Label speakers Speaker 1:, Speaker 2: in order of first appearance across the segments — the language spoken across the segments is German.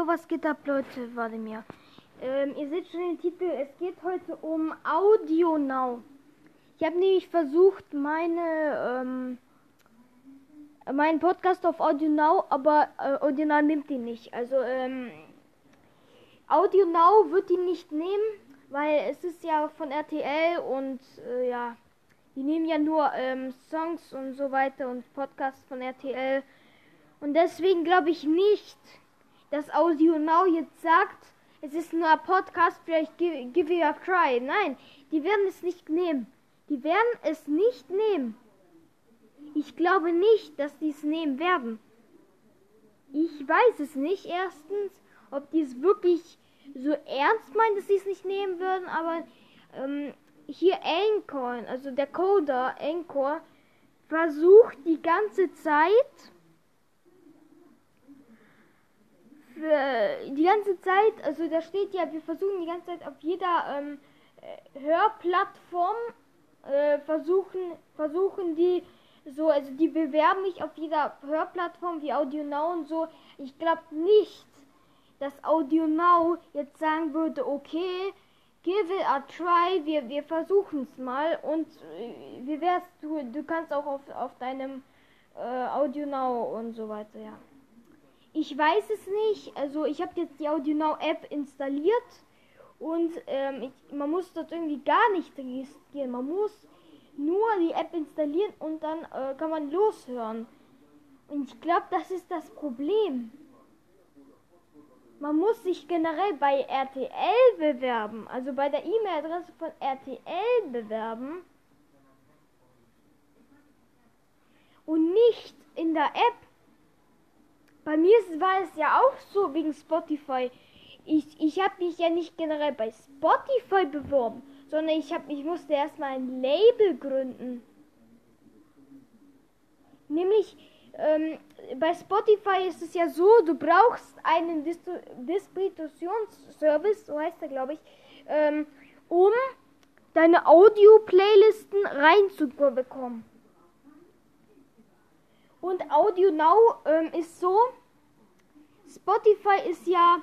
Speaker 1: Jo, was geht ab, Leute? Warte mir. Ähm, ihr seht schon den Titel. Es geht heute um Audio Now. Ich habe nämlich versucht, meine, ähm, meinen Podcast auf Audio Now, aber äh, Audio Now nimmt ihn nicht. Also, ähm, Audio Now wird ihn nicht nehmen, weil es ist ja von RTL und äh, ja, die nehmen ja nur ähm, Songs und so weiter und Podcasts von RTL. Und deswegen glaube ich nicht, dass Audio Now jetzt sagt, es ist nur ein Podcast, vielleicht give, it a try. Nein, die werden es nicht nehmen. Die werden es nicht nehmen. Ich glaube nicht, dass die es nehmen werden. Ich weiß es nicht. Erstens, ob die es wirklich so ernst meinen, dass sie es nicht nehmen würden, aber ähm, hier Anchor, also der Coder Anchor, versucht die ganze Zeit für die ganze Zeit, also da steht ja, wir versuchen die ganze Zeit auf jeder ähm, äh, Hörplattform äh, versuchen, versuchen die so, also die bewerben mich auf jeder Hörplattform wie Audio Now und so. Ich glaube nicht, dass Audio Now jetzt sagen würde, okay, give it a try, wir, wir versuchen es mal und äh, wie wär's, du, du kannst auch auf, auf deinem äh, Audio Now und so weiter, ja. Ich weiß es nicht. Also ich habe jetzt die AudioNow App installiert und ähm, ich, man muss dort irgendwie gar nicht registrieren. Man muss nur die App installieren und dann äh, kann man loshören. Und ich glaube, das ist das Problem. Man muss sich generell bei RTL bewerben, also bei der E-Mail-Adresse von RTL bewerben und nicht in der App. Bei mir war es ja auch so wegen Spotify. Ich, ich habe mich ja nicht generell bei Spotify beworben, sondern ich, hab, ich musste erstmal ein Label gründen. Nämlich ähm, bei Spotify ist es ja so, du brauchst einen Dis Distributionsservice, so heißt er glaube ich, ähm, um deine Audio-Playlisten reinzubekommen. Und Audio Now ähm, ist so, Spotify ist ja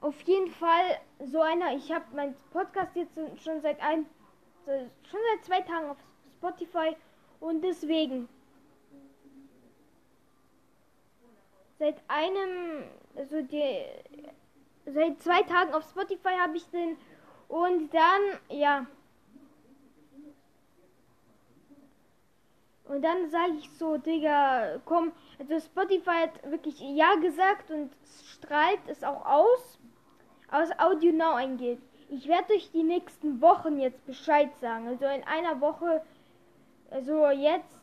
Speaker 1: auf jeden Fall so einer, ich habe meinen Podcast jetzt schon seit ein, schon seit zwei Tagen auf Spotify und deswegen seit einem, also die, seit zwei Tagen auf Spotify habe ich den und dann, ja, Und dann sage ich so, Digga, komm, also Spotify hat wirklich Ja gesagt und strahlt es auch aus, aus Audio Now eingeht. Ich werde euch die nächsten Wochen jetzt Bescheid sagen. Also in einer Woche, also jetzt,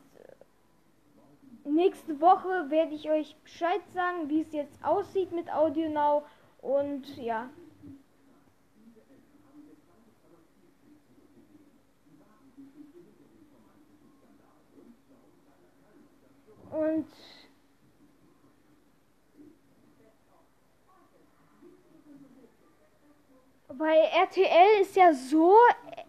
Speaker 1: nächste Woche werde ich euch Bescheid sagen, wie es jetzt aussieht mit Audio Now. Und ja. Und bei RTL ist ja so,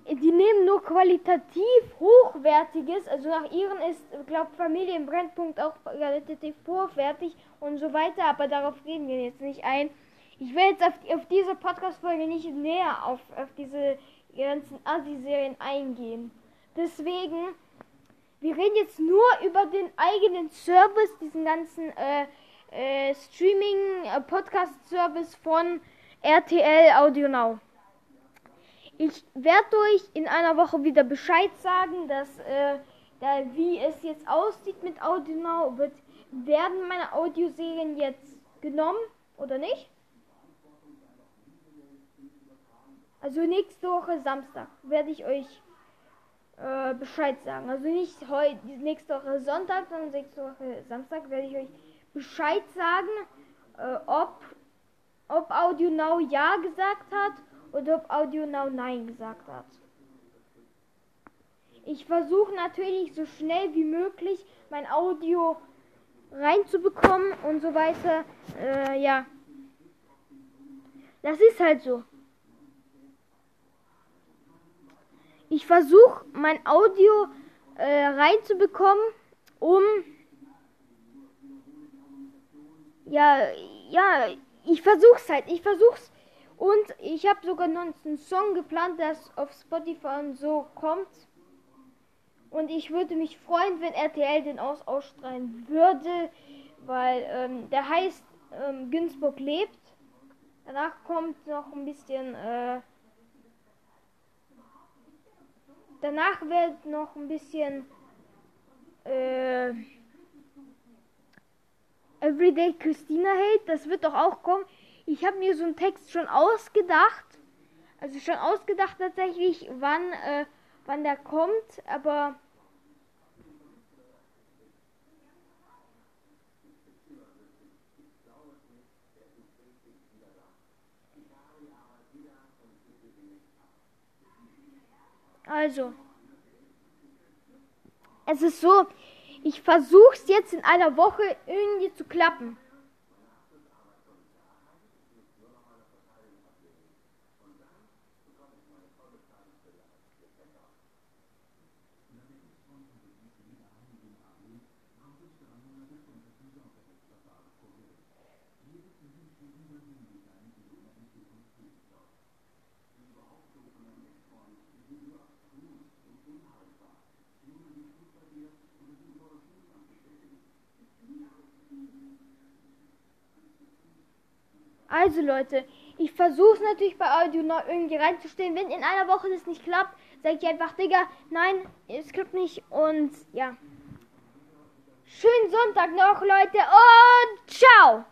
Speaker 1: die nehmen nur qualitativ hochwertiges, also nach ihren ist, glaube Familienbrennpunkt auch qualitativ hochwertig und so weiter, aber darauf gehen wir jetzt nicht ein. Ich werde jetzt auf, auf diese Podcast-Folge nicht näher auf, auf diese ganzen Assi-Serien eingehen. Deswegen wir reden jetzt nur über den eigenen Service, diesen ganzen äh, äh, Streaming-Podcast-Service äh, von RTL Audio Now. Ich werde euch in einer Woche wieder Bescheid sagen, dass äh, da, wie es jetzt aussieht mit Audio Now, wird, werden meine Audioserien jetzt genommen oder nicht? Also nächste Woche Samstag werde ich euch äh, Bescheid sagen. Also nicht heute, nächste Woche Sonntag, sondern nächste Woche Samstag werde ich euch Bescheid sagen, äh, ob, ob Audio Now Ja gesagt hat oder ob Audio Now Nein gesagt hat. Ich versuche natürlich so schnell wie möglich mein Audio reinzubekommen und so weiter. Äh, ja. Das ist halt so. Ich versuche mein Audio äh, reinzubekommen, um ja, ja, ich versuch's halt, ich versuch's. Und ich habe sogar noch einen Song geplant, der auf Spotify und so kommt. Und ich würde mich freuen, wenn RTL den aus ausstrahlen würde, weil ähm, der heißt ähm, Günzburg lebt. Danach kommt noch ein bisschen. Äh, danach wird noch ein bisschen. Äh, Everyday Christina Hate, das wird doch auch kommen. Ich habe mir so einen Text schon ausgedacht. Also schon ausgedacht tatsächlich, wann, äh, wann der kommt, aber Also, es ist so, ich versuche es jetzt in einer Woche irgendwie zu klappen. Also Leute, ich versuche es natürlich bei Audio noch irgendwie reinzustellen. Wenn in einer Woche das nicht klappt, sage ich einfach, Digga, nein, es klappt nicht. Und ja. Schönen Sonntag noch, Leute. Und ciao.